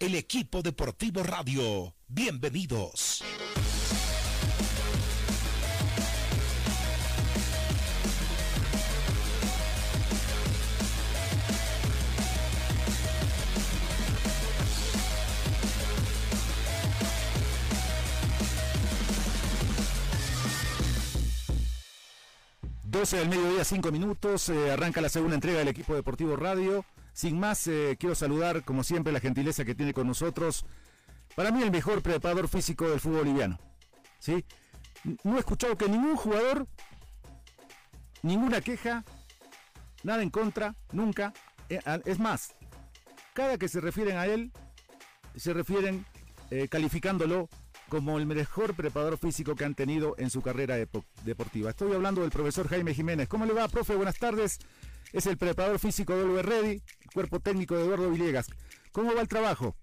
el equipo deportivo radio. Bienvenidos. 12 del mediodía, 5 minutos. Eh, arranca la segunda entrega del equipo deportivo radio. Sin más, eh, quiero saludar, como siempre, la gentileza que tiene con nosotros. Para mí, el mejor preparador físico del fútbol boliviano. ¿Sí? No he escuchado que ningún jugador, ninguna queja, nada en contra, nunca. Eh, es más, cada que se refieren a él, se refieren calificándolo como el mejor preparador físico que han tenido en su carrera deportiva. Estoy hablando del profesor Jaime Jiménez. ¿Cómo le va, profe? Buenas tardes. Es el preparador físico de Oliver Ready, cuerpo técnico de Eduardo Villegas. ¿Cómo va el trabajo?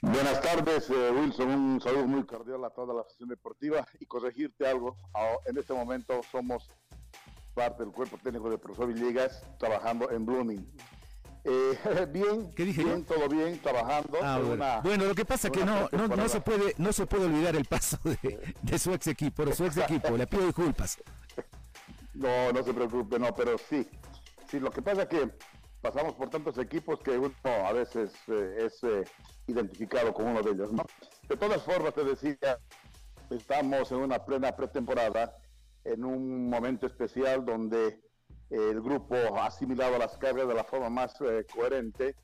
Buenas tardes, eh, Wilson. Un saludo muy cordial a toda la afición deportiva y corregirte algo. En este momento somos parte del cuerpo técnico del profesor Villegas trabajando en Blooming. Eh, bien, ¿Qué dije bien, todo bien, trabajando. Ah, bueno. lo que pasa es que no, no, se puede, no se puede olvidar el paso de, su ex equipo, de su ex equipo. Le pido disculpas. No, no se preocupe, no, pero sí. Sí, lo que pasa es que pasamos por tantos equipos que uno a veces eh, es eh, identificado con uno de ellos. De todas formas, te decía, estamos en una plena pretemporada, en un momento especial donde el grupo ha asimilado las cargas de la forma más eh, coherente.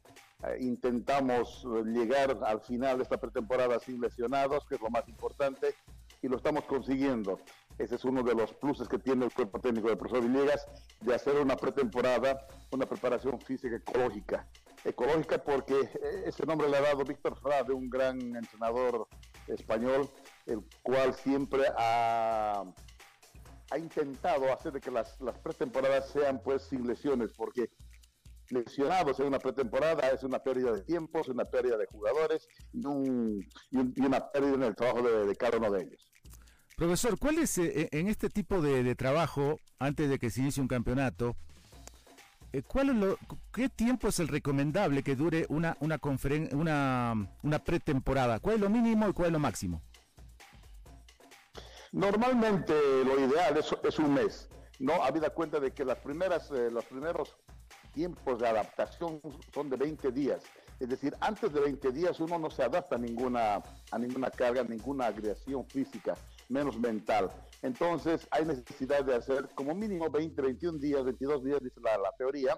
Eh, intentamos eh, llegar al final de esta pretemporada sin lesionados, que es lo más importante, y lo estamos consiguiendo. Ese es uno de los pluses que tiene el cuerpo técnico del profesor Villegas, de hacer una pretemporada, una preparación física ecológica. Ecológica porque ese nombre le ha dado Víctor Frade, un gran entrenador español, el cual siempre ha ha intentado hacer de que las, pretemporadas sean pues sin lesiones, porque lesionados en una pretemporada es una pérdida de tiempo, es una pérdida de jugadores y, una pérdida en el trabajo de, cada uno de ellos. Profesor, ¿cuál es eh, en este tipo de, trabajo, antes de que se inicie un campeonato, eh, ¿cuál lo, ¿qué tiempo es el recomendable que dure una, una, una, una pretemporada? ¿Cuál es lo mínimo y cuál es lo máximo? Normalmente lo ideal es, un mes, ¿no? Habida cuenta de que las primeras, eh, los primeros tiempos de adaptación son de 20 días. Es decir, antes de 20 días uno no se adapta a ninguna, a ninguna carga, a ninguna agresión física, menos mental. Entonces hay necesidad de hacer como mínimo 20, 21 días, 22 días, dice la, teoría,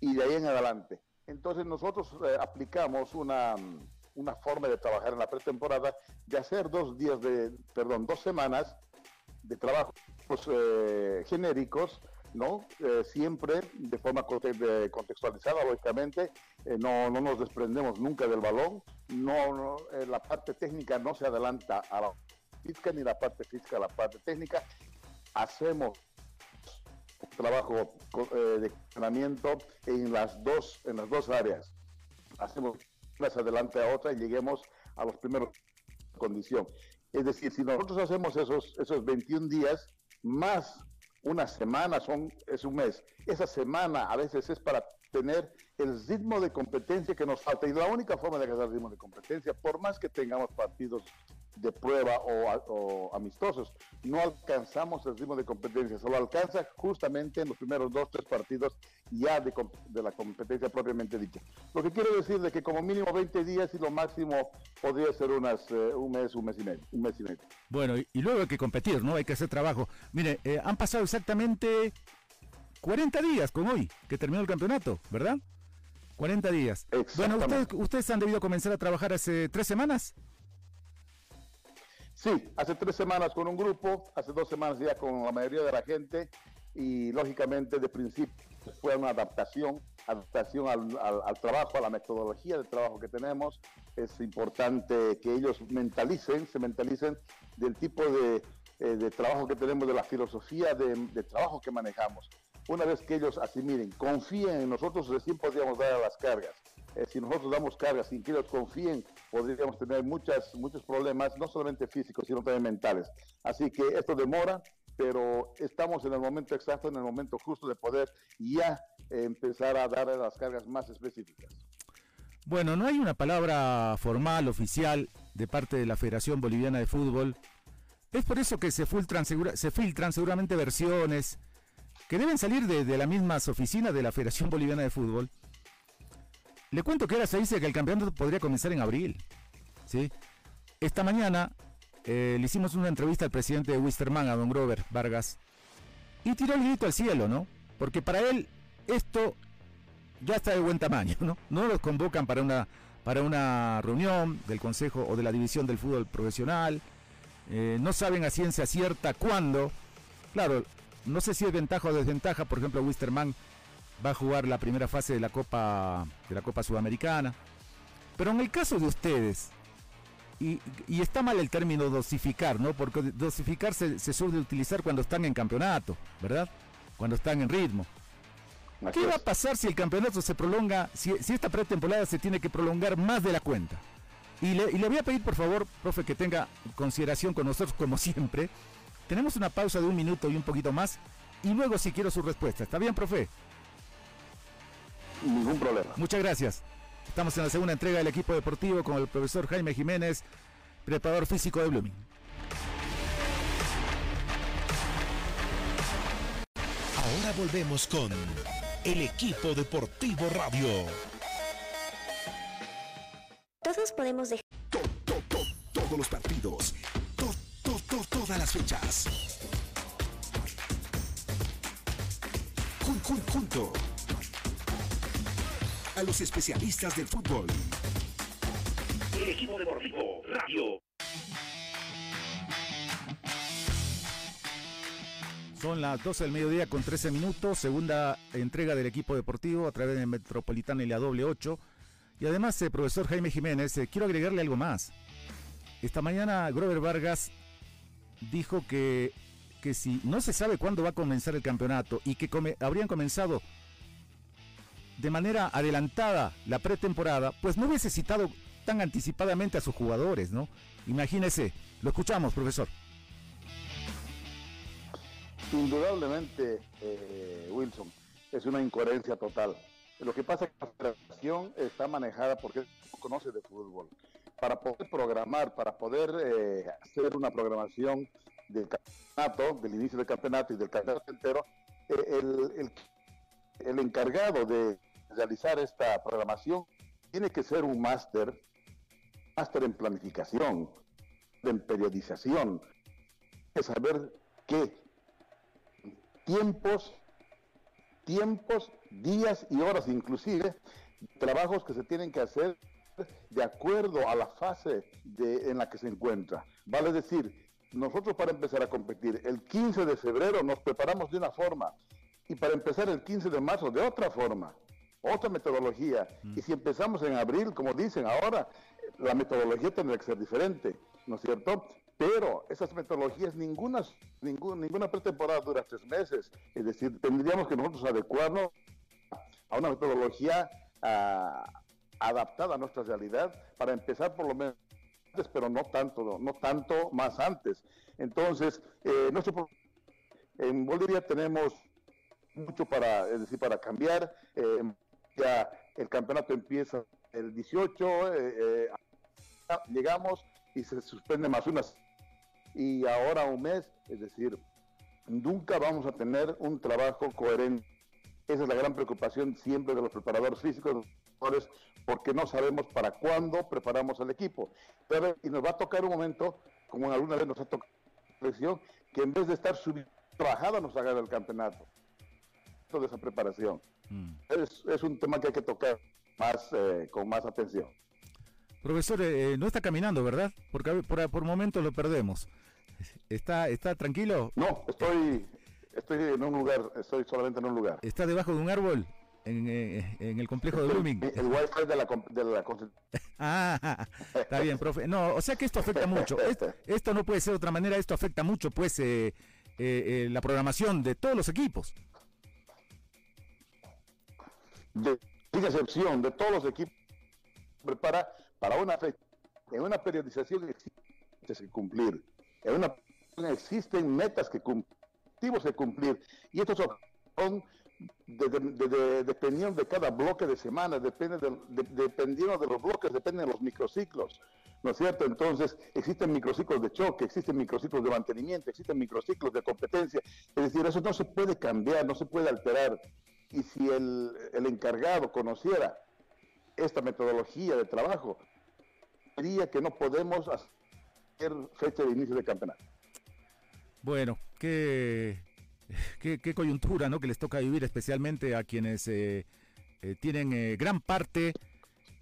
y de ahí en adelante. Entonces nosotros eh, aplicamos una una forma de trabajar en la pretemporada, de hacer dos días de, perdón, dos semanas de trabajos eh, genéricos, ¿no? Eh, siempre de forma contextualizada, lógicamente, no, no, nos desprendemos nunca del balón, no, la parte técnica no se adelanta a la ni la parte física la parte técnica, hacemos trabajo de entrenamiento en las dos, en las dos áreas. Hacemos más adelante a otra y lleguemos a los primeros condición. Es decir, si nosotros hacemos esos, esos 21 días más una semana son, es un mes. Esa semana a veces es para tener el ritmo de competencia que nos falta. Y la única forma de alcanzar el ritmo de competencia, por más que tengamos partidos de prueba o, amistosos. No alcanzamos el ritmo de competencia, solo alcanza justamente en los primeros dos, tres partidos ya de, la competencia propiamente dicha. Lo que quiero decir es que como mínimo 20 días y lo máximo podría ser unas, eh, un mes, un mes y medio. Un mes y medio. Bueno, y, luego hay que competir, ¿no? Hay que hacer trabajo. Mire, eh, han pasado exactamente 40 días con hoy, que terminó el campeonato, ¿verdad? 40 días. Bueno, ustedes, ustedes han debido comenzar a trabajar hace tres semanas. Sí, hace tres semanas con un grupo, hace dos semanas ya con la mayoría de la gente y lógicamente de principio fue una adaptación, adaptación al, trabajo, a la metodología de trabajo que tenemos. Es importante que ellos mentalicen, se mentalicen del tipo de, eh, trabajo que tenemos, de la filosofía de, trabajo que manejamos. Una vez que ellos asimilen, confíen en nosotros, recién podríamos dar las cargas. Eh, si nosotros damos cargas sin que ellos confíen podríamos tener muchas, muchos problemas, no solamente físicos, sino también mentales. Así que esto demora, pero estamos en el momento exacto, en el momento justo de poder ya empezar a dar las cargas más específicas. Bueno, no hay una palabra formal, oficial, de parte de la Federación Boliviana de Fútbol. Es por eso que se filtran, se filtran seguramente versiones que deben salir de, las mismas oficinas de la Federación Boliviana de Fútbol. Le cuento que ahora se dice que el campeonato podría comenzar en abril. ¿sí? Esta mañana eh, le hicimos una entrevista al presidente de Wisterman, a don Grover Vargas, y tiró el grito al cielo, ¿no? Porque para él esto ya está de buen tamaño, ¿no? No los convocan para una, para una reunión del Consejo o de la División del Fútbol Profesional, eh, no saben a ciencia cierta cuándo. Claro, no sé si es ventaja o desventaja, por ejemplo, Wisterman va a jugar la primera fase de la Copa de la Copa Sudamericana. Pero en el caso de ustedes, y, está mal el término dosificar, ¿no? Porque dosificar se, suele utilizar cuando están en campeonato, ¿verdad? Cuando están en ritmo. ¿Qué va a pasar si el campeonato se prolonga, si, esta pretemporada se tiene que prolongar más de la cuenta? Y le, y le, voy a pedir, por favor, profe, que tenga consideración con nosotros, como siempre. Tenemos una pausa de un minuto y un poquito más, y luego si quiero su respuesta. ¿Está bien, profe? Ningún problema. Muchas gracias. Estamos en la segunda entrega del equipo deportivo con el profesor Jaime Jiménez, preparador físico de Blooming. Ahora volvemos con el equipo deportivo radio. Todos podemos dejar. todos los partidos. todas las fechas. junto a los especialistas del fútbol. El equipo deportivo Radio. Son las 12 del mediodía con 13 minutos, segunda entrega del equipo deportivo a través de Metropolitana y la doble 8. Y además, eh, profesor Jaime Jiménez, eh, quiero agregarle algo más. Esta mañana Grover Vargas dijo que, que si no se sabe cuándo va a comenzar el campeonato y que habrían comenzado de manera adelantada la pretemporada, pues no hubiese citado tan anticipadamente a sus jugadores, ¿no? Imagínese, lo escuchamos, profesor. Indudablemente, eh, Wilson, es una incoherencia total. Lo que pasa es que la federación está manejada porque conoce de fútbol. Para poder programar, para poder eh, hacer una programación del campeonato, del inicio del campeonato y del campeonato entero, eh, el, el encargado de realizar esta programación tiene que ser un máster, máster en planificación, en periodización, de saber qué tiempos, tiempos, días y horas inclusive, trabajos que se tienen que hacer de acuerdo a la fase de, en la que se encuentra. Vale decir, nosotros para empezar a competir el 15 de febrero nos preparamos de una forma y para empezar el 15 de marzo de otra forma otra metodología. Y si empezamos en abril, como dicen ahora, la metodología tendrá que ser diferente, ¿no es cierto? Pero esas metodologías, ninguna, ninguna, ninguna pretemporada dura tres meses. Es decir, tendríamos que nosotros adecuarnos a una metodología adaptada a nuestra realidad para empezar por lo menos antes, pero no tanto, no tanto más antes. Entonces, eh, nuestro, en Bolivia tenemos mucho para, decir, para cambiar. Eh, ya el campeonato empieza el 18, eh, eh, llegamos y se suspende más unas y ahora un mes, es decir, nunca vamos a tener un trabajo coherente. Esa es la gran preocupación siempre de los preparadores físicos, porque no sabemos para cuándo preparamos al equipo. Pero, y nos va a tocar un momento, como alguna vez nos ha tocado, que en vez de estar subiendo, trabajada nos haga el campeonato. Toda esa preparación. Mm. Es, un tema que hay que tocar más eh, con más atención. Profesor, eh, eh, no está caminando, ¿verdad? Porque por, por momentos lo perdemos. ¿Está, ¿Está tranquilo? No, estoy, estoy en un lugar, estoy solamente en un lugar. ¿Está debajo de un árbol? En, en, el complejo de Blooming. El wifi de la, de la Ah, está bien, profe. No, o sea que esto afecta mucho. Esto, esto no puede ser de otra manera, esto afecta mucho, pues, la programación de todos los equipos de excepción de todos los equipos prepara para una fecha. En una periodización existe cumplir. En una existen metas que cumplir, cumplir. Y estos son dependiendo de cada bloque de semana, depende dependiendo de los bloques, dependen de los microciclos. ¿no es cierto? Entonces, existen microciclos de choque, existen microciclos de mantenimiento, existen microciclos de competencia. Es decir, eso no se puede cambiar, no se puede alterar. Y si el, encargado conociera esta metodología de trabajo, diría que no podemos hacer fecha de inicio de campeonato. Bueno, qué, qué, coyuntura ¿no? que les toca vivir, especialmente a quienes eh, eh, tienen eh, gran parte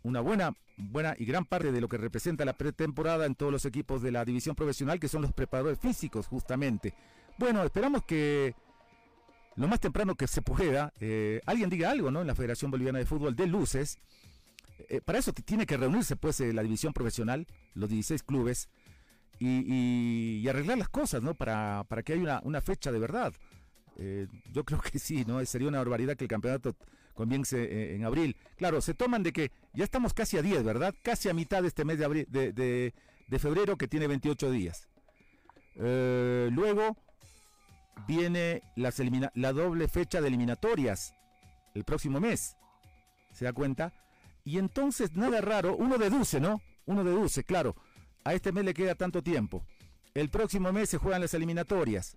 una buena, buena y gran parte de lo que representa la pretemporada en todos los equipos de la división profesional, que son los preparadores físicos, justamente. Bueno, esperamos que lo más temprano que se pueda, eh, alguien diga algo, ¿no? En la Federación Boliviana de Fútbol de luces. Eh, para eso tiene que reunirse, pues, eh, la división profesional, los 16 clubes, y, arreglar las cosas, ¿no? Para, para que haya una, fecha de verdad. yo creo que sí, ¿no? Sería una barbaridad que el campeonato comience en abril. Claro, se toman de que ya estamos casi a 10, ¿verdad? Casi a mitad de este mes de, abril, de, febrero que tiene 28 días. Luego viene las la doble fecha de eliminatorias el próximo mes. ¿Se da cuenta? Y entonces, nada raro, uno deduce, ¿no? Uno deduce, claro. A este mes le queda tanto tiempo. El próximo mes se juegan las eliminatorias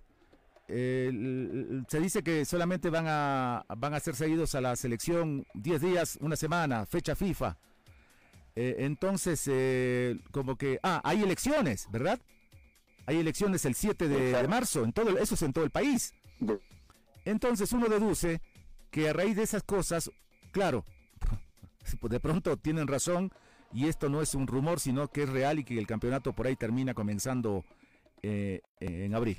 se dice que solamente van a, van a ser seguidos a la selección 10 días, una semana, fecha FIFA. Eh, entonces, eh, como que, ah, hay elecciones, ¿verdad? Hay elecciones el 7 de, marzo, en todo, eso es en todo el país. Entonces uno deduce que a raíz de esas cosas, claro, de pronto tienen razón y esto no es un rumor, sino que es real y que el campeonato por ahí termina comenzando eh, en abril.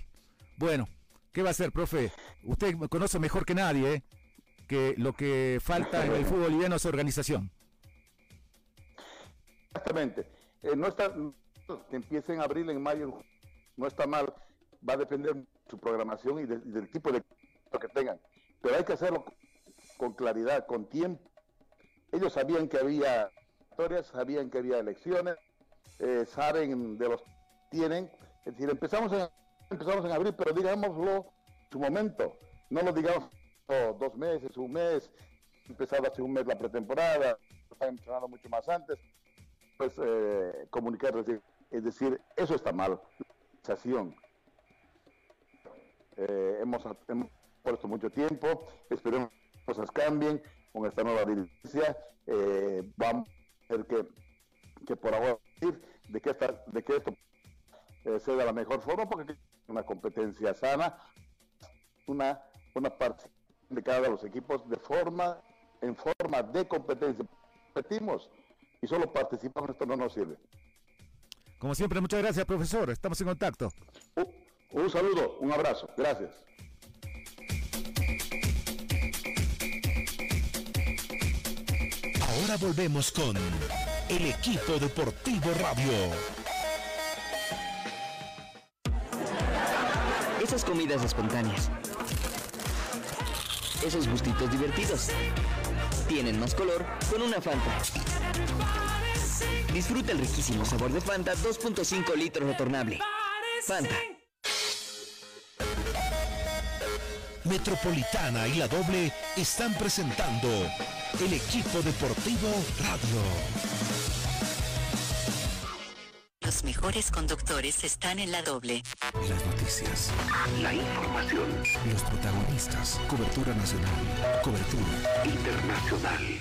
Bueno, ¿Qué va a hacer, profe? Usted me conoce mejor que nadie ¿eh? que lo que falta en el fútbol boliviano es organización. Exactamente. Eh, no está que empiece en abril, en mayo, no está mal. Va a depender de su programación y, del tipo de que tengan. Pero hay que hacerlo con claridad, con tiempo. Ellos sabían que había historias, sabían que había elecciones, eh, saben de los tienen. Es decir, empezamos en empezamos en abril, pero digámoslo su momento. No lo digamos dos meses, un mes, empezado hace un mes la pretemporada, están entrenando mucho más antes. Pues eh, comunicar, es decir, eso está mal. Eh, hemos, puesto mucho tiempo, esperemos que cosas cambien con esta nueva dirigencia. Eh, vamos a ver que, por ahora de que, esta, de que esto eh, sea de la mejor forma, porque una competencia sana, una, una parte de cada de los equipos de forma, en forma de competencia. Competimos y solo participamos, esto no nos sirve. Como siempre, muchas gracias, profesor. Estamos en contacto. un saludo, un abrazo. Gracias. Ahora volvemos con el equipo deportivo radio. Esas comidas espontáneas. Esos gustitos divertidos. Tienen más color con una Fanta. Disfruta el riquísimo sabor de Fanta 2.5 litros retornable. Fanta. Metropolitana y la doble están presentando el equipo deportivo radio. Los mejores conductores están en la doble. Las noticias. La información. Los protagonistas. Cobertura nacional. Cobertura internacional.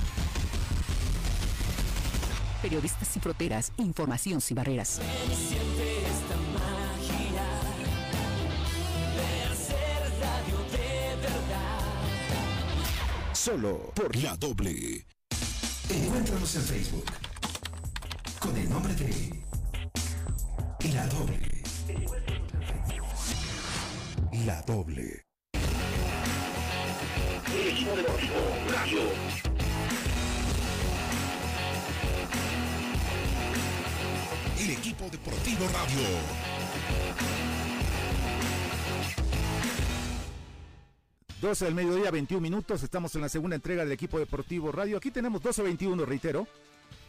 Periodistas sin fronteras, información sin barreras. Solo por la doble. Encuéntranos en Facebook con el nombre de La Doble. La doble. El Equipo Deportivo Radio. ...12 del mediodía, 21 minutos. Estamos en la segunda entrega del equipo deportivo radio. Aquí tenemos 12.21, reitero.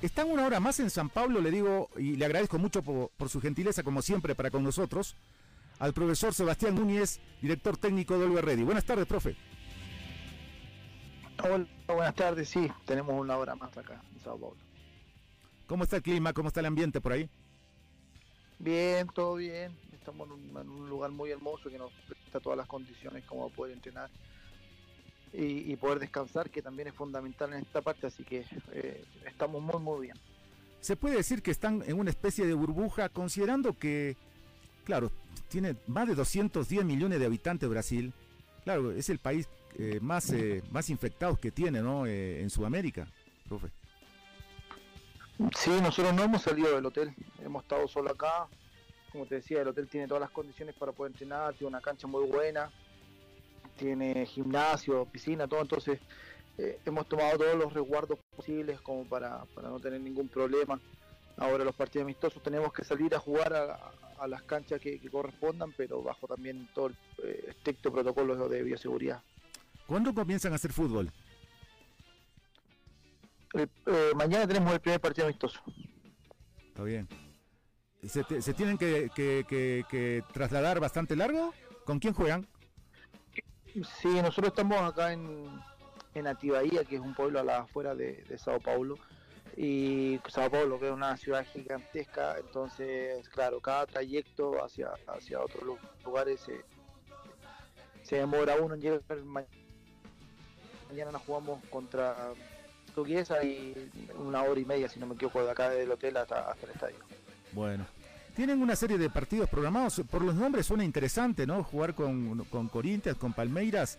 Están una hora más en San Pablo, le digo, y le agradezco mucho por, por, su gentileza, como siempre, para con nosotros, al profesor Sebastián Núñez, director técnico de Oliver Ready. Buenas tardes, profe. Hola, buenas tardes. Sí, tenemos una hora más acá en Sao Paulo. ¿Cómo está el clima? ¿Cómo está el ambiente por ahí? Bien, todo bien. Estamos en un, lugar muy hermoso que nos presta todas las condiciones como poder entrenar y, y, poder descansar, que también es fundamental en esta parte. Así que eh, estamos muy, muy bien. Se puede decir que están en una especie de burbuja, considerando que, claro, tiene más de 210 millones de habitantes Brasil. Claro, es el país eh, más, eh, más infectados que tiene, ¿no? Eh, en Sudamérica, profe. Sí, nosotros no hemos salido del hotel, hemos estado solo acá. Como te decía, el hotel tiene todas las condiciones para poder entrenar, tiene una cancha muy buena, tiene gimnasio, piscina, todo. Entonces, eh, hemos tomado todos los resguardos posibles como para, para, no tener ningún problema. Ahora, los partidos amistosos tenemos que salir a jugar a, las canchas que, que, correspondan, pero bajo también todo el eh, estricto protocolo de bioseguridad. ¿Cuándo comienzan a hacer fútbol? Eh, eh, mañana tenemos el primer partido amistoso. Está bien. ¿Se, te, se tienen que, que, que, trasladar bastante largo? ¿Con quién juegan? Sí, nosotros estamos acá en, en Atibaía, que es un pueblo a la afuera de, de, Sao Paulo. Y Sao Paulo, que es una ciudad gigantesca, entonces, claro, cada trayecto hacia, hacia otros lugares se, se demora uno en llegar. Mañana nos jugamos contra portuguesa y una hora y media, si no me equivoco, de acá del hotel hasta, hasta el estadio. Bueno. Tienen una serie de partidos programados, por los nombres suena interesante, ¿no? Jugar con, con Corinthians, con Palmeiras,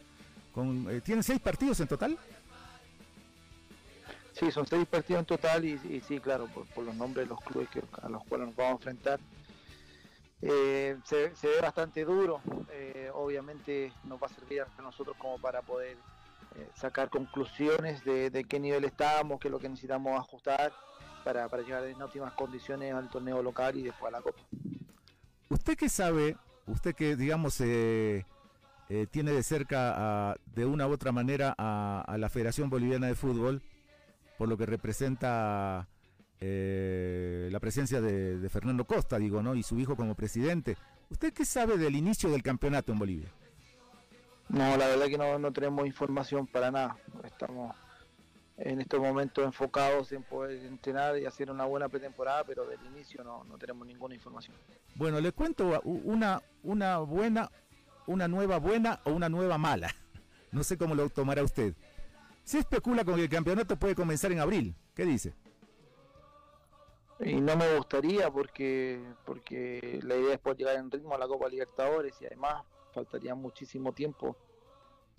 con, eh, ¿tienen seis partidos en total? Sí, son seis partidos en total y, y sí, claro, por, por, los nombres de los clubes que, a los cuales nos vamos a enfrentar. Eh, se, se, ve bastante duro, eh, obviamente nos va a servir a nosotros como para poder eh, sacar conclusiones de, qué nivel estamos, qué es lo que necesitamos ajustar para, para, llegar en óptimas condiciones al torneo local y después a la Copa. ¿Usted qué sabe? Usted que, digamos, eh, eh, tiene de cerca a, de una u otra manera a, la Federación Boliviana de Fútbol, por lo que representa la presencia de Fernando Costa, digo, ¿no? Y su hijo como presidente. ¿Usted qué sabe del inicio del campeonato en Bolivia? No, la verdad que no, no tenemos información para nada. Estamos en estos momentos enfocados en poder entrenar y hacer una buena pretemporada, pero del inicio no, no tenemos ninguna información. Bueno, le cuento una, una buena, una nueva buena o una nueva mala. No sé cómo lo tomará usted. Se especula con que el campeonato puede comenzar en abril. ¿Qué dice? Y no me gustaría porque, porque la idea es poder llegar en ritmo a la Copa Libertadores y además faltaría muchísimo tiempo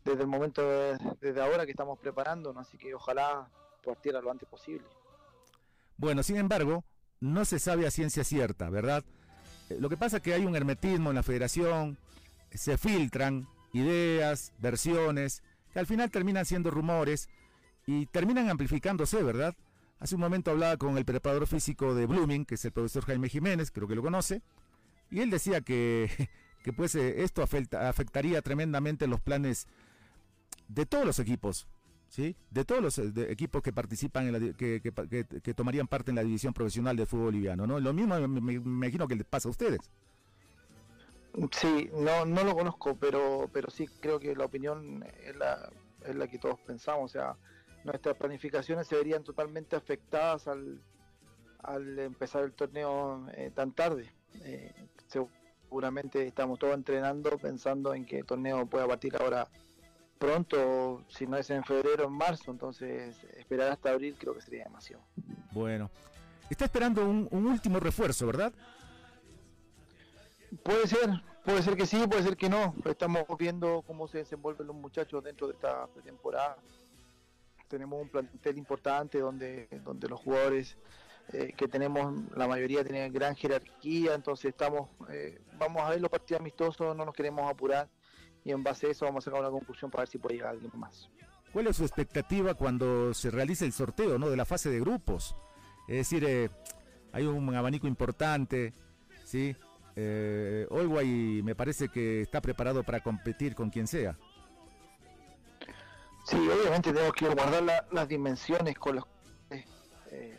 desde el momento de, desde ahora que estamos preparándonos, así que ojalá partiera lo antes posible. Bueno, sin embargo, no se sabe a ciencia cierta, ¿verdad? Eh, lo que pasa es que hay un hermetismo en la federación, se filtran ideas, versiones, que al final terminan siendo rumores y terminan amplificándose, ¿verdad? Hace un momento hablaba con el preparador físico de Blooming, que es el profesor Jaime Jiménez, creo que lo conoce, y él decía que, que pues eh, esto afecta, afectaría tremendamente los planes de todos los equipos, ¿sí? De todos los de equipos que participan, en la, que, tomarían parte en la división profesional de fútbol boliviano, ¿no? Lo mismo me, imagino que les pasa a ustedes. Sí, no, no lo conozco, pero, pero sí creo que la opinión es la, es la que todos pensamos, o sea, nuestras planificaciones se verían totalmente afectadas al, al empezar el torneo eh, tan tarde. Eh, seguramente estamos todos entrenando pensando en que el torneo pueda partir ahora pronto, si no es en febrero, en marzo, entonces esperar hasta abril creo que sería demasiado. Bueno, está esperando un, un último refuerzo, ¿verdad? Puede ser, puede ser que sí, puede ser que no. Estamos viendo cómo se desenvuelven los muchachos dentro de esta pretemporada. Tenemos un plantel importante donde, donde los jugadores eh, que tenemos, la mayoría tienen gran jerarquía, entonces estamos, eh, vamos a ver los partidos amistosos, no nos queremos apurar y en base a eso vamos a sacar una conclusión para ver si puede llegar alguien más. ¿Cuál es su expectativa cuando se realice el sorteo ¿no? de la fase de grupos? Es decir, eh, hay un abanico importante, ¿sí? Eh, me parece que está preparado para competir con quien sea. Sí, obviamente tenemos que guardar las dimensiones con que eh,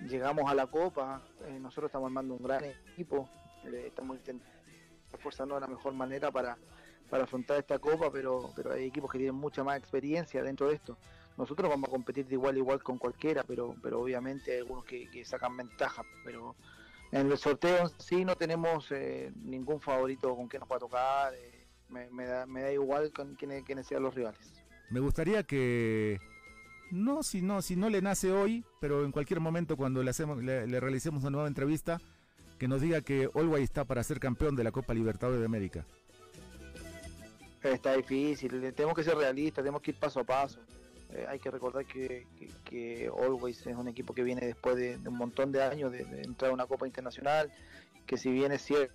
llegamos a la Copa. Eh, nosotros estamos armando un gran equipo, estamos intentando esforzarnos de la mejor manera para, para afrontar esta Copa, pero, pero hay equipos que tienen mucha más experiencia dentro de esto nosotros vamos a competir de igual a igual con cualquiera, pero, pero obviamente hay algunos que, sacan ventaja, pero en el sorteo sí no tenemos eh, ningún favorito con quien nos va a tocar, eh, me, da, me da igual con quiénes, sean los rivales. Me gustaría que no si no si no le nace hoy, pero en cualquier momento cuando le hacemos le, realicemos una nueva entrevista que nos diga que Olway está para ser campeón de la Copa Libertadores de América. Está difícil, tenemos que ser realistas, tenemos que ir paso a paso. Eh, hay que recordar que, que, Always es un equipo que viene después de, un montón de años de, entrar a una Copa Internacional, que si bien es cierto,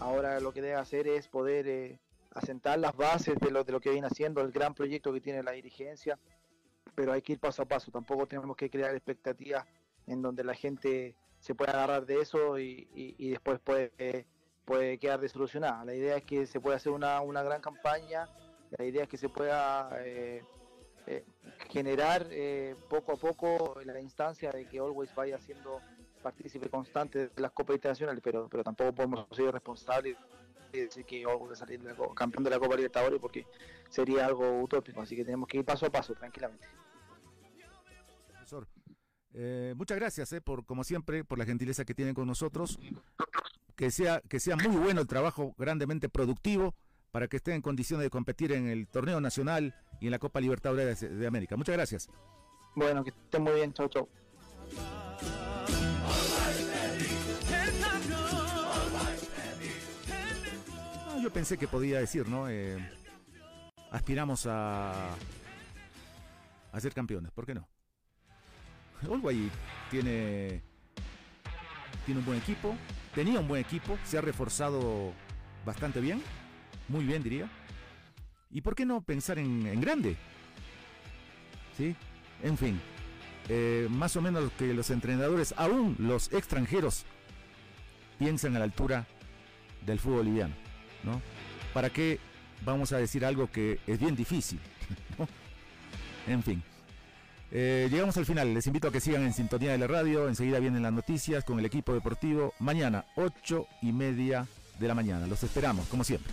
ahora lo que debe hacer es poder eh, asentar las bases de lo, de lo que viene haciendo, el gran proyecto que tiene la dirigencia, pero hay que ir paso a paso, tampoco tenemos que crear expectativas en donde la gente se pueda agarrar de eso y, y, después puede... Puede quedar desolucionada. La idea es que se pueda hacer una, una gran campaña, la idea es que se pueda eh, eh, generar eh, poco a poco la instancia de que Always vaya siendo partícipe constante de las Copas Internacionales, pero, pero tampoco podemos ser responsables de decir que Always va a salir campeón de la Copa Libertadores porque sería algo utópico, así que tenemos que ir paso a paso, tranquilamente. Profesor, muchas gracias por, como siempre, por la gentileza que tienen con nosotros que sea, que sea muy bueno el trabajo, grandemente productivo, para que esté en condiciones de competir en el torneo nacional y en la Copa Libertadores de, América. Muchas gracias. Bueno, que esté muy bien, chau, chau. Yo pensé que podía decir, ¿no? Eh, aspiramos a, a ser campeones, ¿por qué no? Uruguay tiene, tiene un buen equipo, Tenía un buen equipo, se ha reforzado bastante bien, muy bien diría. ¿Y por qué no pensar en, grande? ¿Sí? En fin, eh, más o menos que los entrenadores, aún los extranjeros, piensan a la altura del fútbol boliviano, ¿Para qué vamos a decir algo que es bien difícil? En fin. Eh, llegamos al final. Les invito a que sigan en sintonía de la radio. Enseguida vienen las noticias con el equipo deportivo. Mañana, ocho y media de la mañana. Los esperamos, como siempre.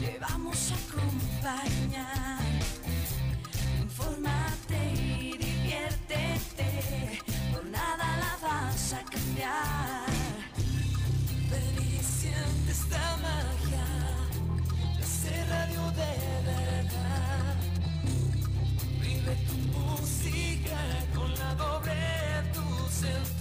Te vamos a acompañar, informate y diviértete, por nada la vas a cambiar. Disfrute de esta magia, ese radio de verdad. Vive tu música con la doble tu.